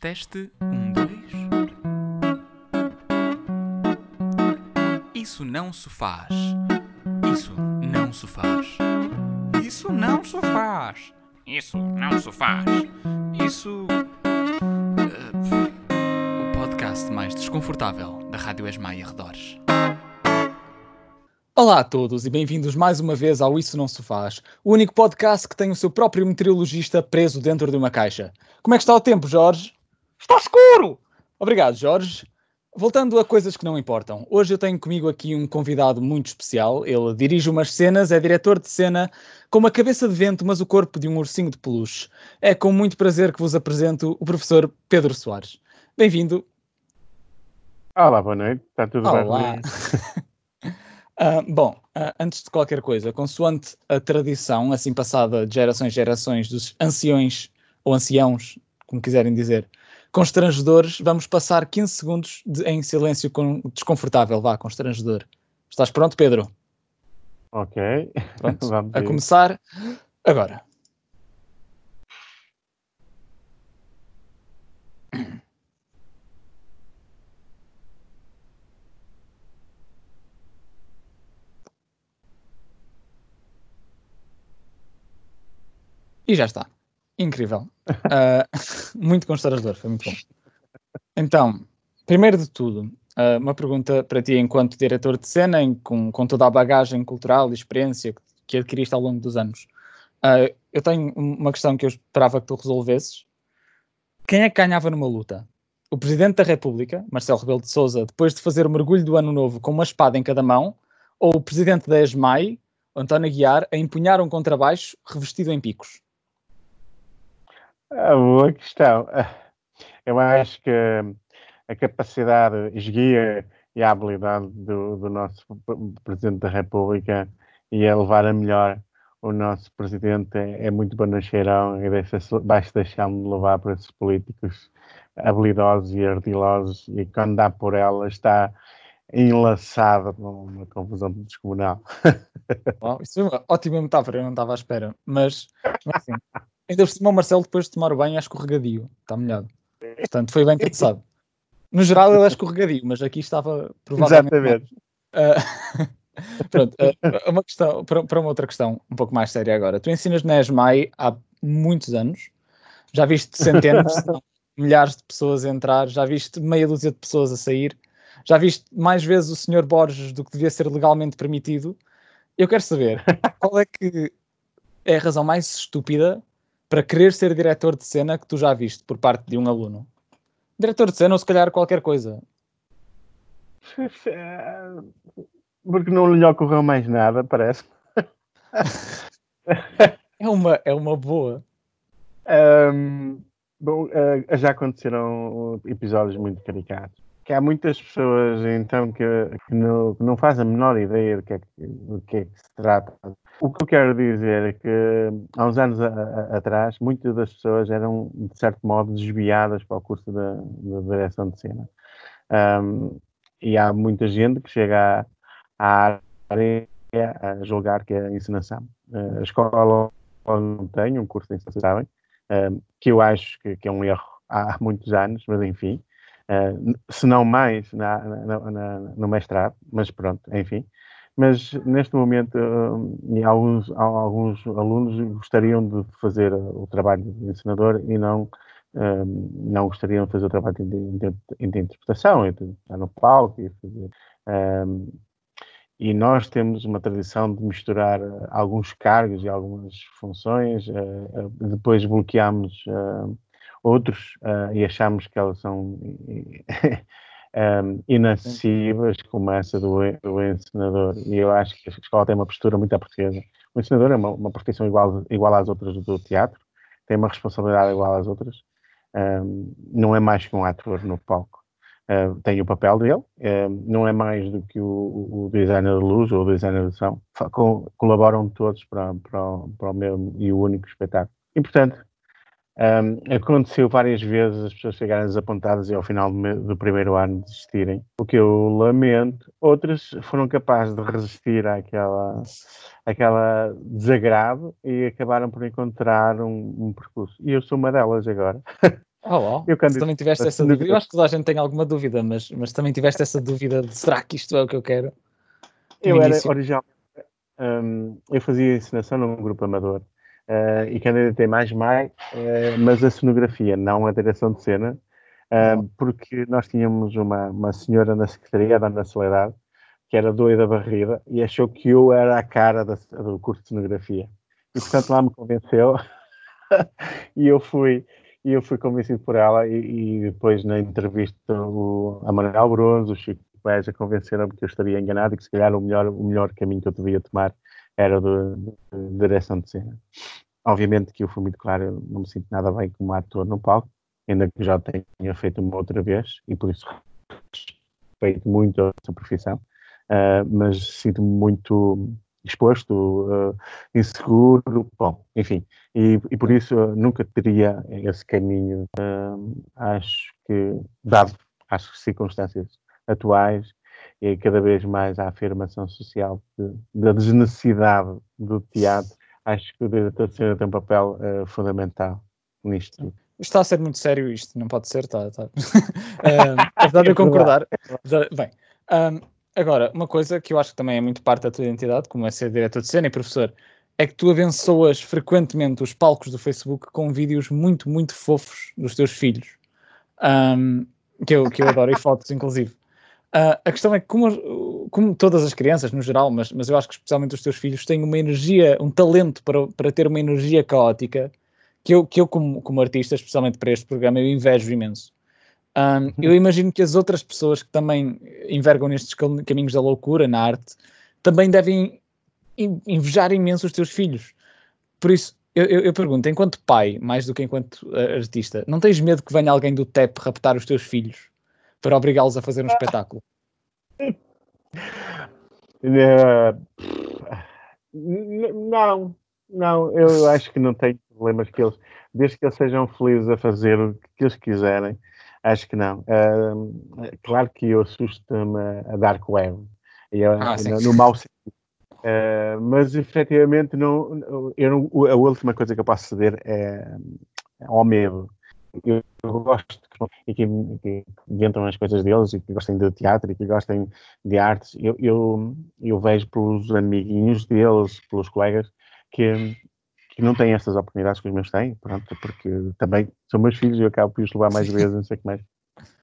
teste. Um, dois. Isso não se faz. Isso não se faz. Isso não se faz. Isso não se faz. Isso. eh, o podcast mais desconfortável da Rádio Esma e arredores. Olá a todos e bem-vindos mais uma vez ao Isso Não Se Faz, o único podcast que tem o seu próprio meteorologista preso dentro de uma caixa. Como é que está o tempo, Jorge? Está escuro! Obrigado, Jorge. Voltando a coisas que não importam, hoje eu tenho comigo aqui um convidado muito especial. Ele dirige umas cenas, é diretor de cena, com uma cabeça de vento, mas o corpo de um ursinho de peluche. É com muito prazer que vos apresento o professor Pedro Soares. Bem-vindo. Olá, boa noite. Está tudo Olá. bem? Ah, bom, ah, antes de qualquer coisa, consoante a tradição, assim passada de gerações em gerações, dos anciões ou anciãos, como quiserem dizer, constrangedores, vamos passar 15 segundos de- em silêncio com- desconfortável. Vá, constrangedor. Estás pronto, Pedro? Ok. Pronto. Vamos a ver. começar agora. E já está. Incrível. Ah, muito constrangedor, foi muito bom. Então, primeiro de tudo, ah, uma pergunta para ti, enquanto diretor de cena, em- com, com toda a bagagem cultural e experiência que, que adquiriste ao longo dos anos. Ah, eu tenho um- uma questão que eu esperava que tu resolvesses. Quem é que ganhava numa luta? O Presidente da República, Marcelo Rebelo de Sousa, depois de fazer o mergulho do Ano Novo com uma espada em cada mão, ou o Presidente da ESMAI, António Aguiar, a empunhar um contrabaixo revestido em picos? Ah, boa questão. Eu acho que a capacidade, esguia e a habilidade do, do nosso Presidente da República e a levar a melhor o nosso Presidente é, é muito bonacheirão e deixa-se- vai-se deixando de levar por esses políticos habilidosos e ardilosos e quando dá por ela está enlaçado numa confusão descomunal. Uau, isso foi uma ótima metáfora, eu não estava à espera. Mas, mas assim, ainda por cima o Marcelo depois de tomar o banho é escorregadio, está molhado. Portanto, foi bem pensado. No geral ele é escorregadio, mas aqui estava provavelmente... Exatamente. Ah, pronto, ah, uma questão, para, para uma outra questão um pouco mais séria agora. Tu ensinas na ESMAI há muitos anos, já viste centenas, milhares de pessoas a entrar, já viste meia dúzia de pessoas a sair, já viste mais vezes o Sr. Borges do que devia ser legalmente permitido. Eu quero saber qual é que é a razão mais estúpida para querer ser diretor de cena que tu já viste por parte de um aluno? Diretor de cena ou se calhar qualquer coisa. Porque não lhe ocorreu mais nada, parece. É uma, é uma boa. Ahm, bom, ah, já aconteceram episódios muito caricatos. Que há muitas pessoas, então, que, que não, que não fazem a menor ideia do que, é do que é que se trata. O que eu quero dizer é que, há uns anos a- a- atrás, muitas das pessoas eram, de certo modo, desviadas para o curso da, da direção de cena. Ahm, e há muita gente que chega à, área a julgar que é encenação. Ah, a escola não tem um curso de encenação, sabem? um, que eu acho que, que é um erro há muitos anos, mas enfim, uh, se não mais na, na- na- no mestrado, mas pronto, enfim. Mas neste momento, e alguns, alguns alunos gostariam de fazer o trabalho de ensinador e não, um, não gostariam de fazer o trabalho de, de- de interpretação, de estar no palco e fazer. e nós temos uma tradição de misturar alguns cargos e algumas funções, depois bloqueamos outros eh, e achamos que elas são eh, inacessíveis, como essa do, do encenador. E eu acho que a escola tem uma postura muito à portuguesa. O encenador é uma, uma profissão igual, igual às outras do teatro, tem uma responsabilidade igual às outras, eh, não é mais que um ator no palco. Uh, tem o papel dele, uh, não é mais do que o, o- designer de luz ou o designer de som, colaboram todos para, para, para o mesmo e o único espetáculo. E, portanto, um, aconteceu várias vezes as pessoas chegarem desapontadas e ao final do, me- do primeiro ano desistirem, o que eu lamento. Outras foram capazes de resistir àquela, àquela desagrado e acabaram por encontrar um, um percurso. E eu sou uma delas agora. Oh, oh. Eu, quando também tiveste essa dúvida. Eu acho que toda a gente tem alguma dúvida, mas, mas também tiveste essa dúvida de será que isto é o que eu quero? Eu era original. Um, eu fazia encenação num grupo amador uh, e candidatei mais mais, uh, mas a cenografia, não a direção de cena, uh, porque nós tínhamos uma, uma senhora na secretaria, a Dona Soledade, que era doida barrida e achou que eu era a cara da, do curso de cenografia. E portanto lá me convenceu e eu fui e eu fui convencido por ela e, e depois na entrevista o, a Manuel Bronze, o Chico Beja convenceram-me que eu estaria enganado e que se calhar o melhor, o melhor caminho que eu devia tomar era de, direção de cena. Obviamente que eu fui muito claro, eu não me sinto nada bem como ator no palco, ainda que já tenha feito uma outra vez e por isso respeito muito a sua profissão, uh, mas sinto-me muito exposto, uh, inseguro, bom, enfim, e, e, por isso nunca teria esse caminho, uh, acho que, dado as circunstâncias atuais e cada vez mais a afirmação social de, da desnecessidade do teatro, acho que o diretor de cena tem um papel fundamental nisto. Está a ser muito sério isto, não pode ser, está. está. apesar de eu concordar. Bem, um, Agora, uma coisa que eu acho que também é muito parte da tua identidade, como é ser diretor de cena e professor, é que tu abençoas frequentemente os palcos do Facebook com vídeos muito, muito fofos dos teus filhos. Um, que, eu, que eu adoro, e fotos, inclusive. Uh, a questão é que, como, como, todas as crianças no geral, mas, mas eu acho que especialmente os teus filhos têm uma energia, um talento para, para ter uma energia caótica que eu, que eu como, como artista, especialmente para este programa, eu invejo imenso. Um, eu imagino que as outras pessoas que também envergam nestes caminhos da loucura na arte também devem invejar imenso os teus filhos. Por isso, eu, eu, eu, pergunto, enquanto pai, mais do que enquanto uh, artista, não tens medo que venha alguém do TEP raptar os teus filhos para obrigá-los a fazer um espetáculo? Não, não, eu acho que não tenho problemas que eles, desde que eles sejam felizes a fazer o que eles quiserem, Acho que não. Uh, claro que eu assusto-me a Dark Web. Eu, ah, no, no mau sentido. Uh, mas efetivamente não, eu não, a última coisa que eu posso ceder é, é ao medo. Eu, eu gosto que, que, que inventam as coisas deles e que gostem de teatro e que gostem de artes. Eu, eu, eu vejo pelos amiguinhos deles, pelos colegas, que que não têm essas oportunidades que os meus têm, pronto, porque também são meus filhos e eu acabo por os levar mais vezes, não sei o que mais.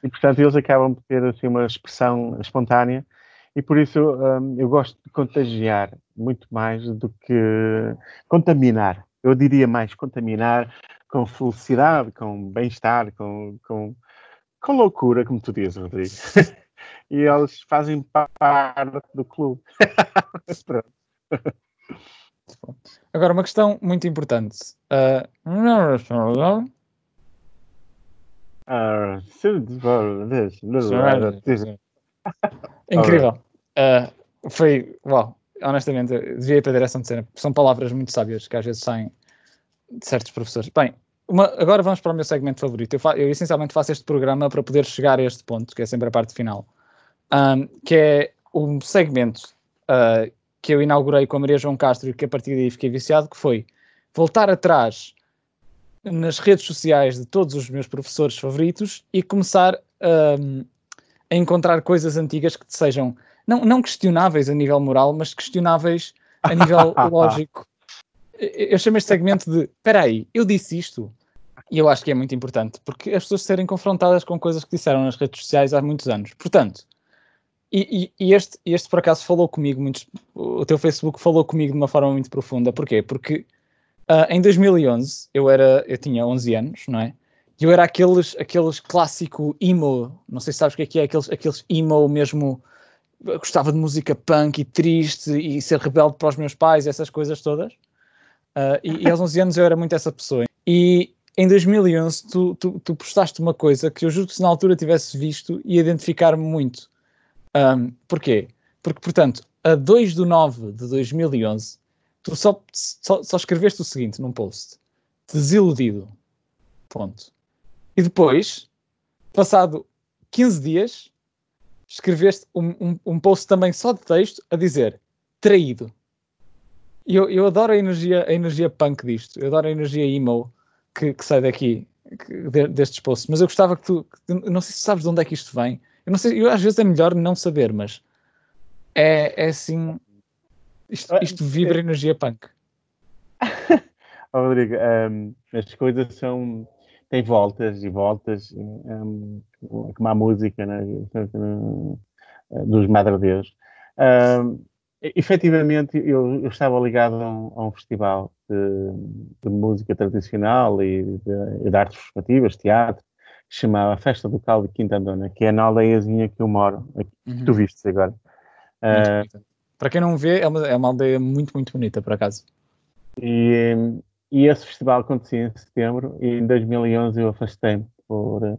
E, portanto, eles acabam por ter assim, uma expressão espontânea e por isso um, eu gosto de contagiar muito mais do que contaminar. Eu diria mais contaminar com felicidade, com bem-estar, com, com, com loucura, como tu dizes, Rodrigo. e eles fazem parte do clube. Pronto. Agora, uma questão muito importante. Uh, Incrível. Uh, foi, uau, honestamente, devia ir para a direção de cena. São palavras muito sábias que às vezes saem de certos professores. Bem, uma, agora vamos para o meu segmento favorito. Eu, fa, eu, essencialmente faço este programa para poder chegar a este ponto, que é sempre a parte final, um, que é um segmento uh, que eu inaugurei com a Maria João Castro e que a partir daí fiquei viciado, que foi voltar atrás nas redes sociais de todos os meus professores favoritos e começar um, a encontrar coisas antigas que sejam não, não questionáveis a nível moral, mas questionáveis a nível lógico. Eu chamo este segmento de espera aí, eu disse isto. E eu acho que é muito importante, porque as pessoas serem confrontadas com coisas que disseram nas redes sociais há muitos anos. Portanto, e, e, este, este, por acaso, falou comigo, muito, o teu Facebook falou comigo de uma forma muito profunda. Porquê? Porque uh, em 2011, eu, era, eu tinha 11 anos, não é? E eu era aqueles, aqueles clássico emo, não sei se sabes o que é que é, aqueles, aqueles emo mesmo, gostava de música punk e triste e ser rebelde para os meus pais, essas coisas todas. Uh, e, e aos 11 anos eu era muito essa pessoa. E em 2011 tu, tu, tu postaste uma coisa que eu juro que se na altura tivesse visto e identificar-me muito um, porquê? Porque, portanto, a 2 de 9 de 2011, tu só, só, só escreveste o seguinte num post: desiludido. Ponto. E depois, passado 15 dias, escreveste um, um, um, post também só de texto a dizer traído. Eu, eu adoro a energia, a energia punk disto, eu adoro a energia emo que, que sai daqui. que- de- destes posts, mas eu gostava que tu, que não sei se sabes de onde é que isto vem. Eu não sei, eu, às vezes é melhor não saber, mas é, é assim. Isto, isto vibra energia punk. Ó, Rodrigo, hum, as coisas são. têm voltas e voltas, hum, como a música né? dos Madre Deus. Hum, e- efetivamente, eu, eu estava ligado a um, a um festival de, de música tradicional e de, de artes performativas, teatro, que se chamava Festa do Caldo de Quintandona, que é na aldeiazinha que eu moro, aqui, que tu viste agora. Bonita. Para quem não vê, é uma, é uma aldeia muito, muito bonita, por acaso. E, e esse festival acontecia em setembro e em 2011 eu afastei-me por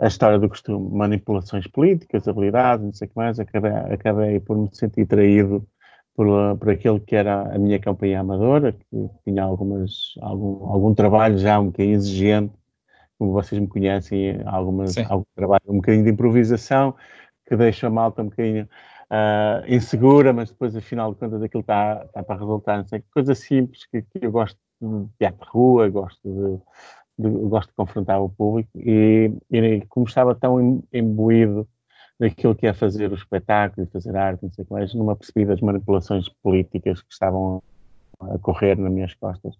a história do costume, manipulações políticas, habilidades, não sei o que mais, acabei, acabei por me sentir traído por, eh, por aquele que era a minha campanha amadora, que tinha algumas, algum, algum trabalho já um bocadinho exigente, como vocês me conhecem, algumas, Sim. algum trabalho, um bocadinho de improvisação, que deixa a malta um bocadinho ah, insegura, mas depois, afinal de contas, aquilo está está para resultar. Não sei, coisa simples que, que eu gosto de teatro de rua, gosto de- gosto de confrontar o público e, e como estava tão im- imbuído daquilo que é fazer o espetáculo fazer arte, não sei o que mais, não me apercebi das manipulações políticas que estavam a correr nas minhas costas.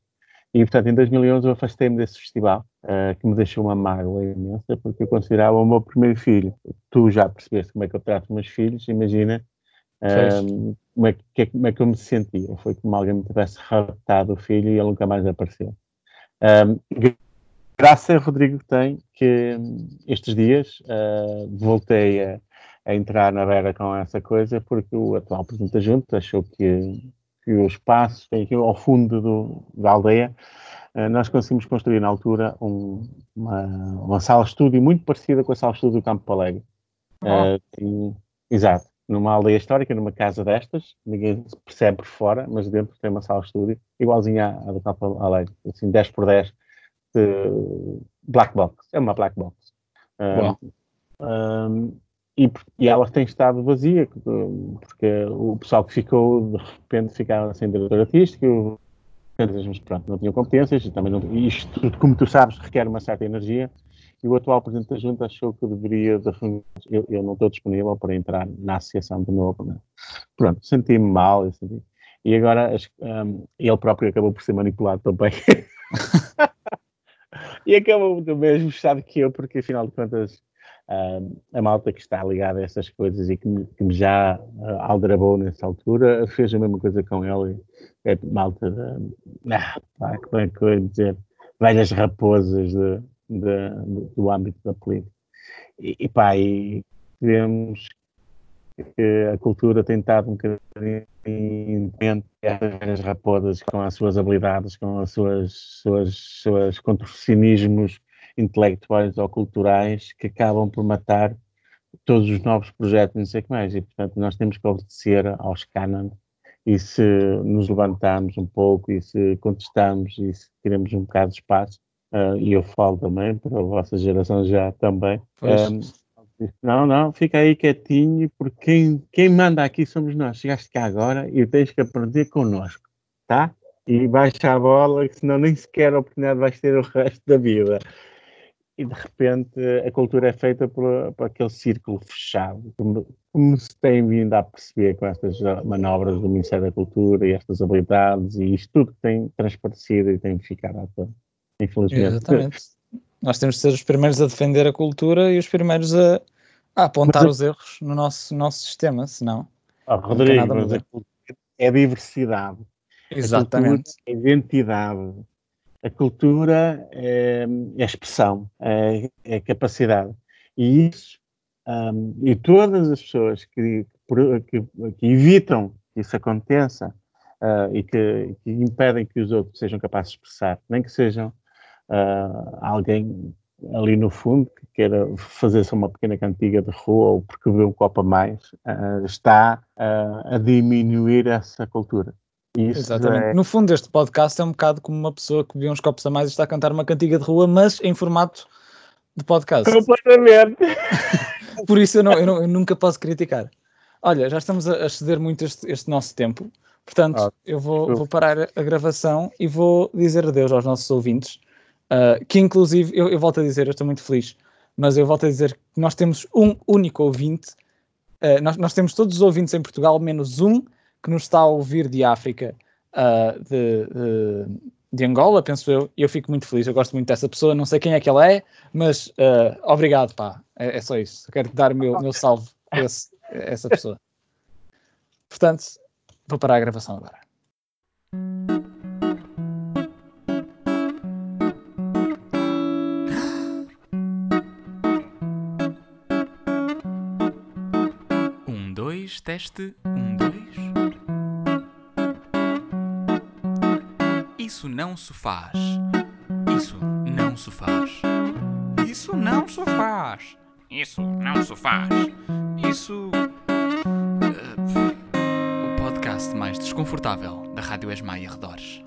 E, portanto, em 2011 eu afastei-me desse festival, ah, que me deixou uma mágoa imensa, porque eu considerava o meu primeiro filho. Tu já percebeste como é que eu trato os meus filhos, imagina ah, como, é que, como é que eu me sentia. Foi como alguém me tivesse raptado o filho e ele nunca mais apareceu. Ah, graças a Rodrigo tem que hum, estes dias ah, voltei a, a entrar na beira com essa coisa, porque o atual Presidente da Junta achou que que o espaço, que aqui ao fundo do- da aldeia, eh, nós conseguimos construir na altura um- uma, uma sala de estúdio muito parecida com a sala de estúdio do Campo Palegre. Tem- exato, numa aldeia histórica, numa casa destas, ninguém se percebe por fora, mas dentro tem uma sala de estúdio igualzinha à, à do Campo Palegre, assim 10 por 10 de black box, é uma black box. Um, e, e ela tem estado vazia, porque o pessoal que ficou, de repente, ficava sem diretor artístico, mas pronto, não tinham competências, e também não, isto, como tu sabes, requer uma certa energia, e o atual Presidente da Junta achou que deveria, de, eu, eu não estou disponível para entrar na associação de novo, né? pronto, senti-me mal, senti- e agora um, ele próprio acabou por ser manipulado também. e acabou do mesmo estado que eu, porque afinal de contas ah, a malta que está ligada a essas coisas e que me, que me já ah, aldrabou nessa altura fez a mesma coisa com ele. É malta de, ah, pá, como é que eu ia dizer, velhas raposas de, de- de- do âmbito da política. E, e pá, e vemos que a cultura tem estado um bocadinho essas velhas raposas com as suas habilidades, com as suas, suas, suas contorcionismos intelectuais ou culturais que acabam por matar todos os novos projetos, não sei o que mais. E, portanto, nós temos que obedecer aos cânones e se nos levantarmos um pouco e se contestamos e se queremos um bocado de espaço, ah, e eu falo também, para a vossa geração já também, Pois. Ah, não, não, fica aí quietinho, porque quem, quem manda aqui somos nós. Chegaste cá agora e tens que aprender connosco, tá? E baixa a bola, que senão nem sequer a oportunidade vais ter o resto da vida. E de repente a cultura é feita por, por aquele círculo fechado, como, como se tem vindo a perceber com estas manobras do Ministério da Cultura e estas habilidades e isto tudo que tem transparecido e tem ficado à toa, infelizmente. Exatamente. Nós temos de ser os primeiros a defender a cultura e os primeiros a, a apontar Mas os erros no nosso, nosso sistema, senão. Oh, Rodrigo, a mas a cultura é diversidade. Exatamente. A é identidade. A cultura é, é expressão, é, é capacidade. E isso, hum, e todas as pessoas que, que, que evitam que isso aconteça ah, e que, que impedem que os outros sejam capazes de expressar, nem que sejam ah, alguém ali no fundo que queira fazer só uma pequena cantiga de rua ou porque vê um copo a mais, ah, está ah, a diminuir essa cultura. Isso Exatamente. é- No fundo, este podcast é um bocado como uma pessoa que viu uns copos a mais e está a cantar uma cantiga de rua, mas em formato de podcast. Completamente. Por isso eu, não- eu não- eu nunca posso criticar. Olha, já estamos a, ceder muito este, este nosso tempo, portanto, Ah, eu vou, vou parar a gravação e vou dizer adeus aos nossos ouvintes. Uh, que inclusive, eu, eu, volto a dizer, eu estou muito feliz, mas eu volto a dizer que nós temos um único ouvinte, uh, nós, nós, temos todos os ouvintes em Portugal, menos um que nos está a ouvir de África, uh, de, de, de, Angola, penso eu, e eu fico muito feliz, eu gosto muito dessa pessoa, não sei quem é que ela é, mas obrigado, pá, é, é, só isso, eu quero dar o meu, meu salve a, esse, a essa pessoa. Portanto, vou parar a gravação agora. Teste. Um, dois. Isso não se faz. Isso não se faz. Isso não se faz. Isso não se faz. Isso. Uh, o podcast mais desconfortável da Rádio Esmaia Redores.